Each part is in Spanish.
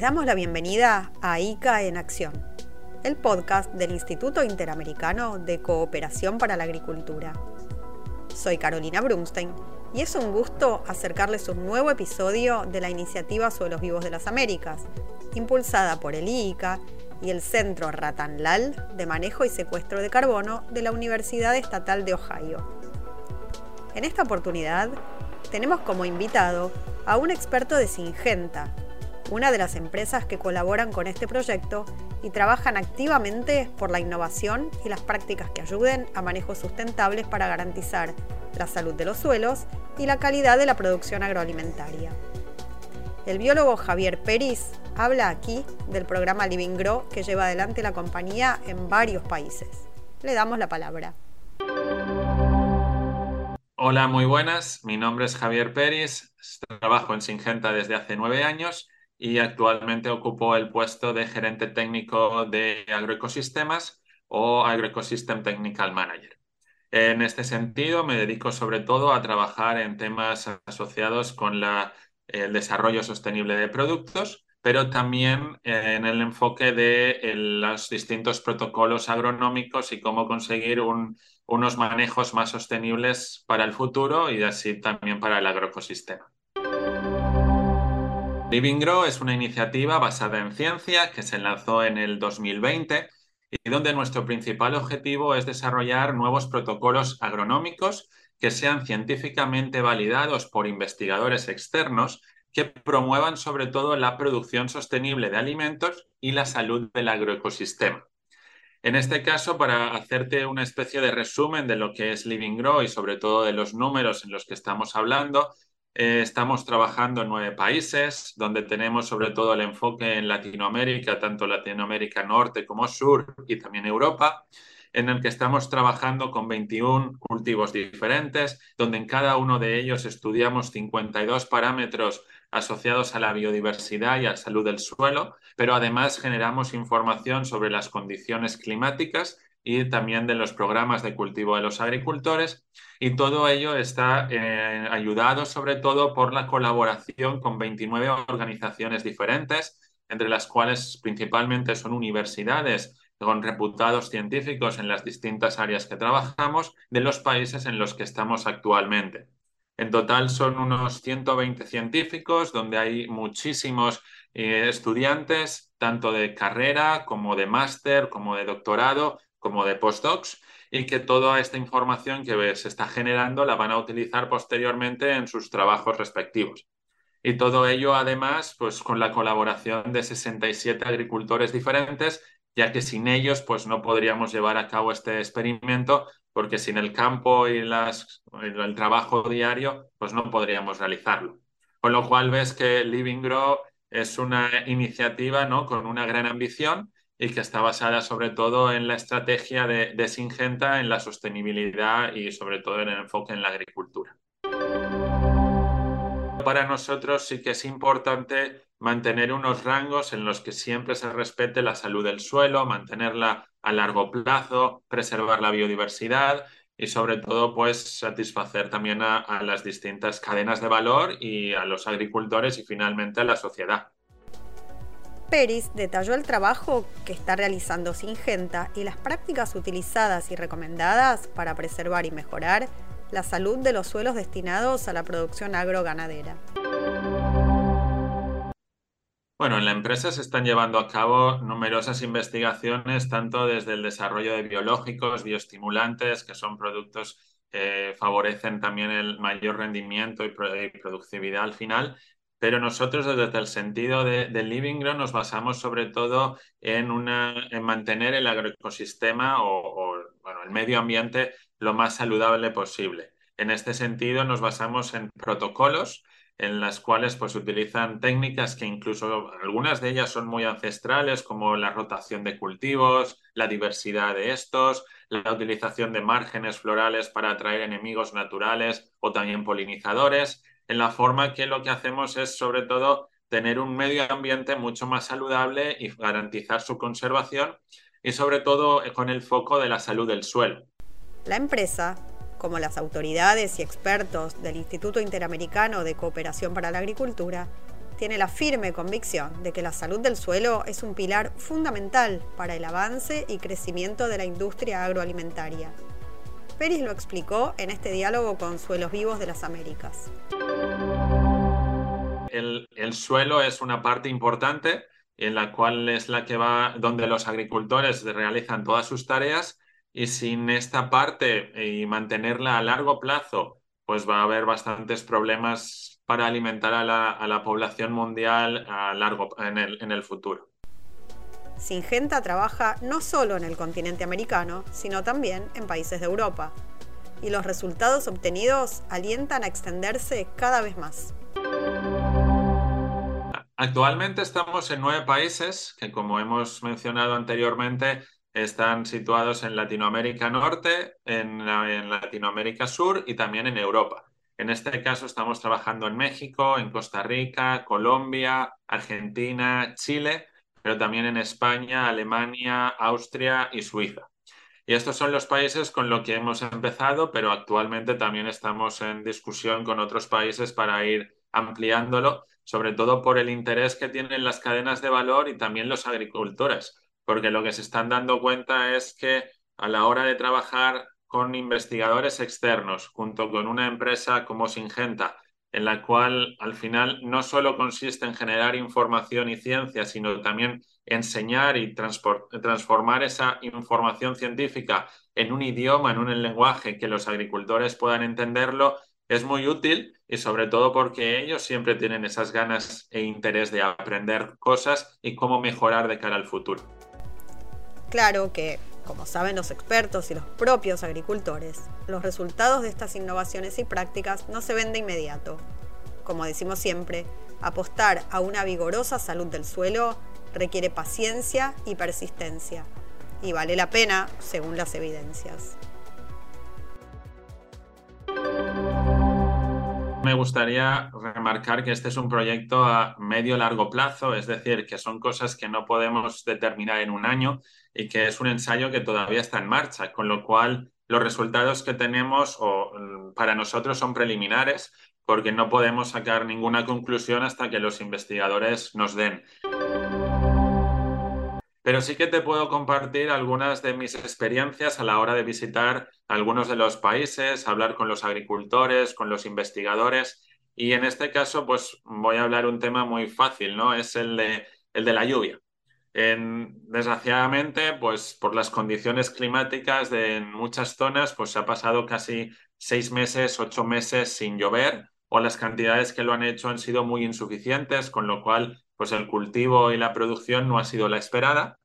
Les damos la bienvenida a ICA en Acción, el podcast del Instituto Interamericano de Cooperación para la Agricultura. Soy Carolina Brunstein y es un gusto acercarles un nuevo episodio de la iniciativa sobre los vivos de las Américas, impulsada por el ICA y el Centro Ratanlal de Manejo y Secuestro de Carbono de la Universidad Estatal de Ohio. En esta oportunidad tenemos como invitado a un experto de Singenta, una de las empresas que colaboran con este proyecto y trabajan activamente por la innovación y las prácticas que ayuden a manejos sustentables para garantizar la salud de los suelos y la calidad de la producción agroalimentaria. El biólogo Javier Peris habla aquí del programa Living Grow que lleva adelante la compañía en varios países. Le damos la palabra. Hola, muy buenas. Mi nombre es Javier Peris. Trabajo en Singenta desde hace nueve años y actualmente ocupo el puesto de gerente técnico de agroecosistemas o Agroecosystem Technical Manager. En este sentido, me dedico sobre todo a trabajar en temas asociados con el desarrollo sostenible de productos, pero también en el enfoque de los distintos protocolos agronómicos y cómo conseguir unos manejos más sostenibles para el futuro y así también para el agroecosistema. Living Grow es una iniciativa basada en ciencia que se lanzó en el 2020 y donde nuestro principal objetivo es desarrollar nuevos protocolos agronómicos que sean científicamente validados por investigadores externos que promuevan sobre todo la producción sostenible de alimentos y la salud del agroecosistema. En este caso, para hacerte una especie de resumen de lo que es Living Grow y sobre todo de los números en los que estamos hablando, eh, estamos trabajando en nueve países, donde tenemos sobre todo el enfoque en Latinoamérica, tanto Latinoamérica Norte como Sur y también Europa, en el que estamos trabajando con 21 cultivos diferentes, donde en cada uno de ellos estudiamos 52 parámetros asociados a la biodiversidad y a la salud del suelo, pero además generamos información sobre las condiciones climáticas y también de los programas de cultivo de los agricultores. Y todo ello está eh, ayudado sobre todo por la colaboración con 29 organizaciones diferentes, entre las cuales principalmente son universidades con reputados científicos en las distintas áreas que trabajamos de los países en los que estamos actualmente. En total son unos 120 científicos, donde hay muchísimos eh, estudiantes, tanto de carrera como de máster, como de doctorado, como de postdocs y que toda esta información que se está generando la van a utilizar posteriormente en sus trabajos respectivos. Y todo ello, además, pues con la colaboración de 67 agricultores diferentes, ya que sin ellos, pues no podríamos llevar a cabo este experimento, porque sin el campo y las, el trabajo diario, pues no podríamos realizarlo. Con lo cual ves que Living Grow es una iniciativa ¿no? con una gran ambición y que está basada sobre todo en la estrategia de, de Singenta, en la sostenibilidad y sobre todo en el enfoque en la agricultura. Para nosotros sí que es importante mantener unos rangos en los que siempre se respete la salud del suelo, mantenerla a largo plazo, preservar la biodiversidad y sobre todo pues satisfacer también a, a las distintas cadenas de valor y a los agricultores y finalmente a la sociedad. Peris detalló el trabajo que está realizando Singenta y las prácticas utilizadas y recomendadas para preservar y mejorar la salud de los suelos destinados a la producción agroganadera. Bueno, en la empresa se están llevando a cabo numerosas investigaciones, tanto desde el desarrollo de biológicos, bioestimulantes, que son productos que favorecen también el mayor rendimiento y productividad al final, pero nosotros desde el sentido de, Living Ground nos basamos sobre todo en, una, en mantener el agroecosistema o, bueno, el medio ambiente lo más saludable posible. En este sentido nos basamos en protocolos en las cuales pues utilizan técnicas que incluso algunas de ellas son muy ancestrales como la rotación de cultivos, la diversidad de estos, la utilización de márgenes florales para atraer enemigos naturales o también polinizadores en la forma que lo que hacemos es sobre todo tener un medio ambiente mucho más saludable y garantizar su conservación y sobre todo con el foco de la salud del suelo. La empresa, como las autoridades y expertos del Instituto Interamericano de Cooperación para la Agricultura, tiene la firme convicción de que la salud del suelo es un pilar fundamental para el avance y crecimiento de la industria agroalimentaria. Peris lo explicó en este diálogo con Suelos Vivos de las Américas. El, el suelo es una parte importante en la cual es la que va donde los agricultores realizan todas sus tareas y sin esta parte y mantenerla a largo plazo, pues va a haber bastantes problemas para alimentar a la, población mundial a largo, en, el, en el futuro. Singenta trabaja no solo en el continente americano, sino también en países de Europa. Y los resultados obtenidos alientan a extenderse cada vez más. Actualmente estamos en nueve países que, como hemos mencionado anteriormente, están situados en Latinoamérica Norte, en, Latinoamérica Sur y también en Europa. En este caso estamos trabajando en México, en Costa Rica, Colombia, Argentina, Chile, pero también en España, Alemania, Austria y Suiza. Y estos son los países con los que hemos empezado, pero actualmente también estamos en discusión con otros países para ir ampliándolo sobre todo por el interés que tienen las cadenas de valor y también los agricultores, porque lo que se están dando cuenta es que a la hora de trabajar con investigadores externos, junto con una empresa como Singenta, en la cual al final no solo consiste en generar información y ciencia, sino también enseñar y transformar esa información científica en un idioma, en un lenguaje que los agricultores puedan entenderlo, es muy útil y sobre todo porque ellos siempre tienen esas ganas e interés de aprender cosas y cómo mejorar de cara al futuro. Claro que, como saben los expertos y los propios agricultores, los resultados de estas innovaciones y prácticas no se ven de inmediato. Como decimos siempre, apostar a una vigorosa salud del suelo requiere paciencia y persistencia, y vale la pena según las evidencias. Me gustaría remarcar que este es un proyecto a medio largo plazo, es decir, que son cosas que no podemos determinar en un año y que es un ensayo que todavía está en marcha, con lo cual los resultados que tenemos mm, para nosotros son preliminares porque no podemos sacar ninguna conclusión hasta que los investigadores nos den. Pero sí que te puedo compartir algunas de mis experiencias a la hora de visitar algunos de los países, hablar con los agricultores, con los investigadores. Y en este caso, pues voy a hablar un tema muy fácil, ¿no? Es el de, el de la lluvia. desgraciadamente, pues por las condiciones climáticas de en muchas zonas, pues se ha pasado casi seis meses, ocho meses sin llover, o las cantidades que lo han hecho han sido muy insuficientes, con lo cual pues el cultivo y la producción no ha sido la esperada.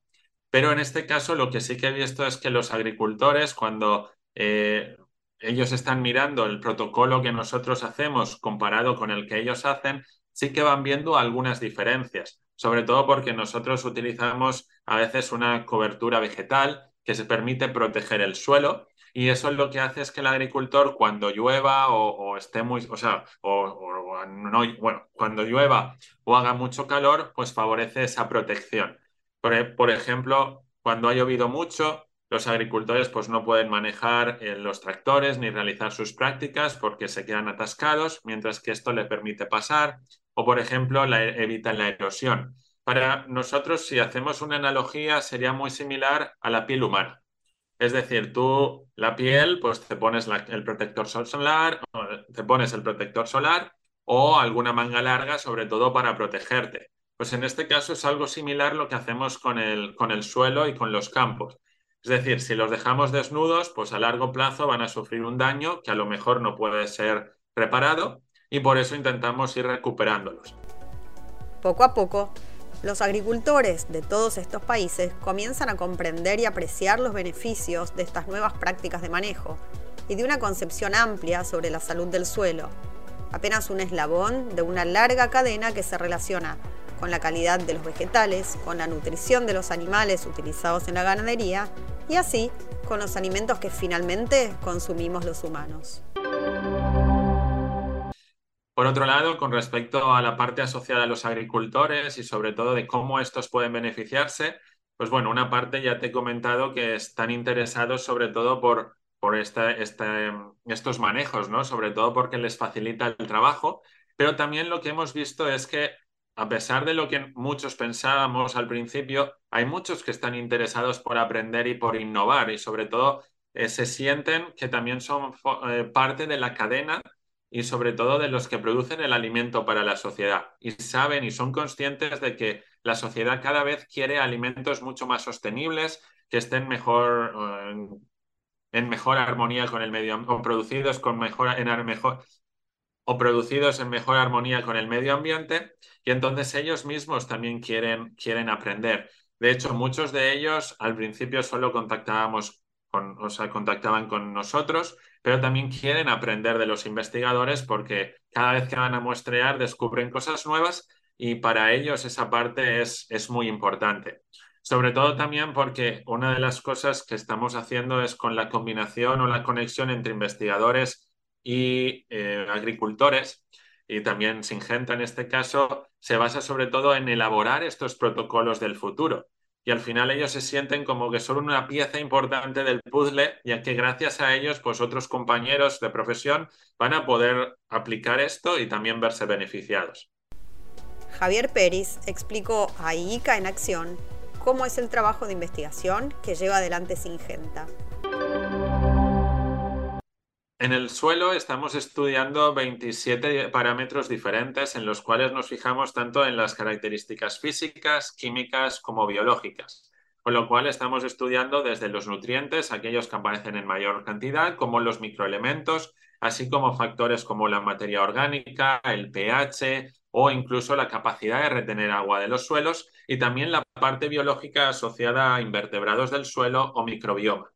Pero en este caso lo que sí que he visto es que los agricultores, cuando eh, ellos están mirando el protocolo que nosotros hacemos comparado con el que ellos hacen, sí que van viendo algunas diferencias, sobre todo porque nosotros utilizamos a veces una cobertura vegetal que se permite proteger el suelo y eso es lo que hace es que el agricultor cuando llueva o, esté muy, o sea, o, no, bueno, cuando llueva o haga mucho calor, pues favorece esa protección. Por, ejemplo, cuando ha llovido mucho, los agricultores pues no pueden manejar eh, los tractores ni realizar sus prácticas porque se quedan atascados, mientras que esto le permite pasar o, por ejemplo, la, evita la erosión. Para nosotros, si hacemos una analogía, sería muy similar a la piel humana. Es decir, tú la piel, pues te pones el protector solar, te pones el protector solar o alguna manga larga, sobre todo para protegerte. Pues en este caso es algo similar lo que hacemos con el, con el suelo y con los campos. Es decir, si los dejamos desnudos, pues a largo plazo van a sufrir un daño que a lo mejor no puede ser reparado y por eso intentamos ir recuperándolos. Poco a poco, los agricultores de todos estos países comienzan a comprender y apreciar los beneficios de estas nuevas prácticas de manejo y de una concepción amplia sobre la salud del suelo, apenas un eslabón de una larga cadena que se relaciona con la calidad de los vegetales, con la nutrición de los animales utilizados en la ganadería y así con los alimentos que finalmente consumimos los humanos. Por otro lado, con respecto a la parte asociada a los agricultores y sobre todo de cómo estos pueden beneficiarse, pues bueno, una parte ya te he comentado que están interesados sobre todo por, por estos manejos, ¿no? Sobre todo porque les facilita el trabajo, pero también lo que hemos visto es que a pesar de lo que muchos pensábamos al principio, hay muchos que están interesados por aprender y por innovar y sobre todo eh, se sienten que también son eh, parte de la cadena y sobre todo de los que producen el alimento para la sociedad. Y saben y son conscientes de que la sociedad cada vez quiere alimentos mucho más sostenibles, que estén mejor, eh, en mejor armonía con el medio o producidos con mejor, en mejor, o producidos en mejor armonía con el medio ambiente, y entonces ellos mismos también quieren, quieren aprender. De hecho, muchos de ellos al principio solo contactábamos con, o sea, contactaban con nosotros, pero también quieren aprender de los investigadores porque cada vez que van a muestrear descubren cosas nuevas y para ellos esa parte es, es muy importante. Sobre todo también porque una de las cosas que estamos haciendo es con la combinación o la conexión entre investigadores y eh, agricultores, y también Singenta en este caso, se basa sobre todo en elaborar estos protocolos del futuro y al final ellos se sienten como que son una pieza importante del puzzle, ya que gracias a ellos, pues otros compañeros de profesión van a poder aplicar esto y también verse beneficiados. Javier Pérez explicó a IICA en acción cómo es el trabajo de investigación que lleva adelante Singenta. En el suelo estamos estudiando 27 parámetros diferentes en los cuales nos fijamos tanto en las características físicas, químicas como biológicas. Con lo cual estamos estudiando desde los nutrientes, aquellos que aparecen en mayor cantidad, como los microelementos, así como factores como la materia orgánica, el pH o incluso la capacidad de retener agua de los suelos y también la parte biológica asociada a invertebrados del suelo o microbioma.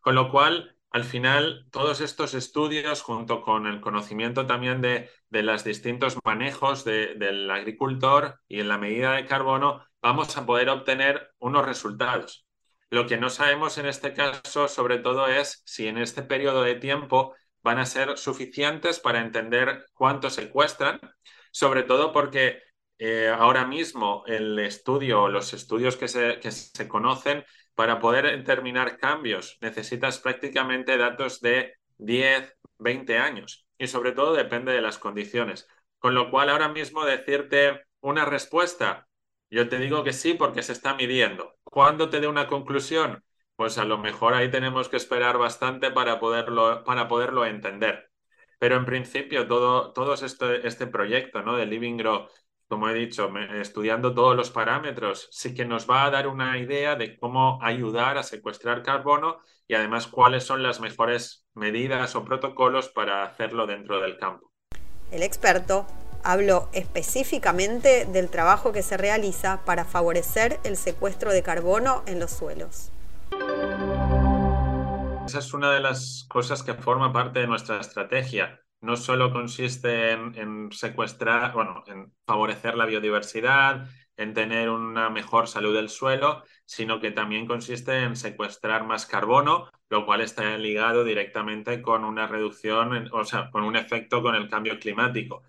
Con lo cual, al final, todos estos estudios, junto con el conocimiento también de, los distintos manejos del agricultor y en la medida de carbono, vamos a poder obtener unos resultados. Lo que no sabemos en este caso, sobre todo, es si en este periodo de tiempo van a ser suficientes para entender cuánto secuestran, sobre todo porque eh, ahora mismo el estudio, los estudios que que se conocen, para poder determinar cambios necesitas prácticamente datos de 10, 20 años y sobre todo depende de las condiciones. Con lo cual ahora mismo decirte una respuesta, yo te digo que sí porque se está midiendo. ¿Cuándo te dé una conclusión? Pues a lo mejor ahí tenemos que esperar bastante para poderlo, para poderlo entender. Pero en principio todo, todo este, este proyecto ¿no? de Living Grow como he dicho, estudiando todos los parámetros, sí que nos va a dar una idea de cómo ayudar a secuestrar carbono y además cuáles son las mejores medidas o protocolos para hacerlo dentro del campo. El experto habló específicamente del trabajo que se realiza para favorecer el secuestro de carbono en los suelos. Esa es una de las cosas que forma parte de nuestra estrategia no solo consiste en, secuestrar, bueno, en favorecer la biodiversidad, en tener una mejor salud del suelo, sino que también consiste en secuestrar más carbono, lo cual está ligado directamente con una reducción, o sea, con un efecto con el cambio climático.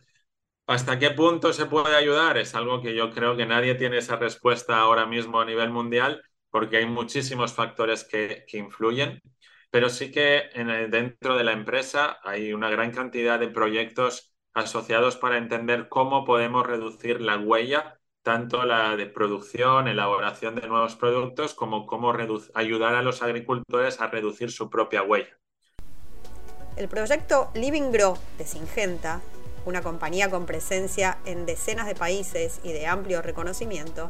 ¿Hasta qué punto se puede ayudar? Es algo que yo creo que nadie tiene esa respuesta ahora mismo a nivel mundial, porque hay muchísimos factores que, que influyen pero sí que dentro de la empresa hay una gran cantidad de proyectos asociados para entender cómo podemos reducir la huella, tanto la de producción, elaboración de nuevos productos, como cómo ayudar a los agricultores a reducir su propia huella. El proyecto Living Grow de Singenta, una compañía con presencia en decenas de países y de amplio reconocimiento,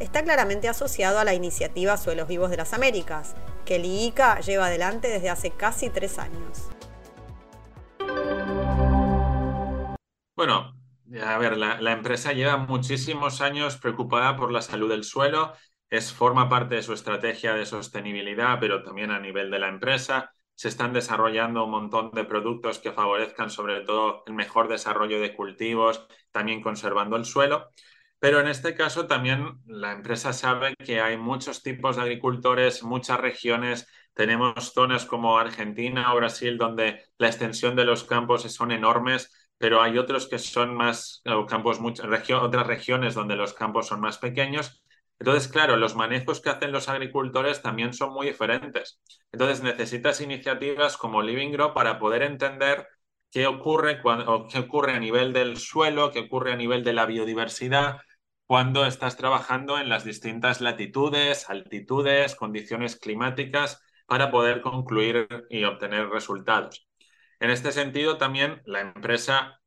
está claramente asociado a la iniciativa Suelos Vivos de las Américas, que el IICA lleva adelante desde hace casi tres años. Bueno, a ver, la, empresa lleva muchísimos años preocupada por la salud del suelo, es, forma parte de su estrategia de sostenibilidad, pero también a nivel de la empresa. Se están desarrollando un montón de productos que favorezcan sobre todo el mejor desarrollo de cultivos, también conservando el suelo. Pero en este caso también la empresa sabe que hay muchos tipos de agricultores, muchas regiones. Tenemos zonas como Argentina o Brasil donde la extensión de los campos son enormes, pero hay otros que son más, campos, muchas, otras regiones donde los campos son más pequeños. Entonces, claro, los manejos que hacen los agricultores también son muy diferentes. Entonces, necesitas iniciativas como Living Grow para poder entender qué ocurre, cuando, qué ocurre a nivel del suelo, qué ocurre a nivel de la biodiversidad cuando estás trabajando en las distintas latitudes, altitudes, condiciones climáticas para poder concluir y obtener resultados. En este sentido, también la empresa,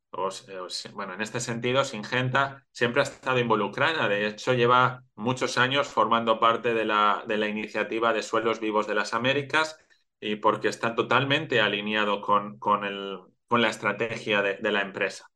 bueno, en este sentido, Singenta siempre ha estado involucrada. De hecho, lleva muchos años formando parte de la, iniciativa de Suelos Vivos de las Américas y porque está totalmente alineado con la estrategia de, la empresa.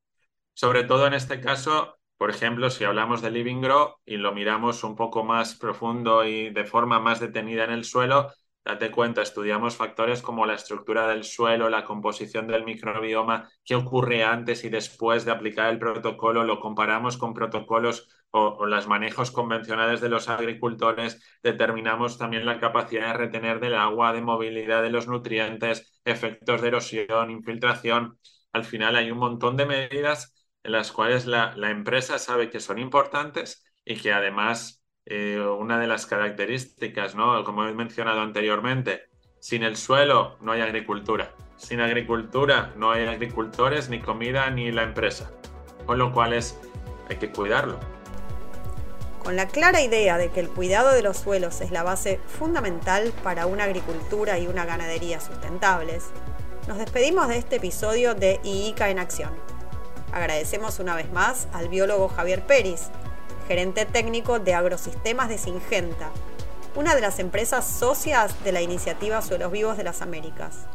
Sobre todo en este caso, por ejemplo, si hablamos de Living Grow y lo miramos un poco más profundo y de forma más detenida en el suelo, date cuenta, estudiamos factores como la estructura del suelo, la composición del microbioma, qué ocurre antes y después de aplicar el protocolo, lo comparamos con protocolos o, los manejos convencionales de los agricultores, determinamos también la capacidad de retener del agua, de movilidad de los nutrientes, efectos de erosión, infiltración. Al final hay un montón de medidas en las cuales la, empresa sabe que son importantes y que además eh, una de las características, ¿no? como he mencionado anteriormente, sin el suelo no hay agricultura. Sin agricultura no hay agricultores, ni comida, ni la empresa. Con lo cual es, hay que cuidarlo. Con la clara idea de que el cuidado de los suelos es la base fundamental para una agricultura y una ganadería sustentables, nos despedimos de este episodio de IICA en Acción. Agradecemos una vez más al biólogo Javier Peris, gerente técnico de Agrosistemas de Singenta, una de las empresas socias de la iniciativa Suelos Vivos de las Américas.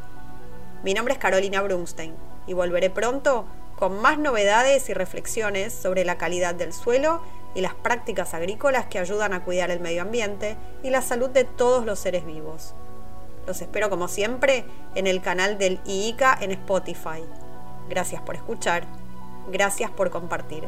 Mi nombre es Carolina Brunstein y volveré pronto con más novedades y reflexiones sobre la calidad del suelo y las prácticas agrícolas que ayudan a cuidar el medio ambiente y la salud de todos los seres vivos. Los espero como siempre en el canal del IICA en Spotify. Gracias por escuchar, gracias por compartir.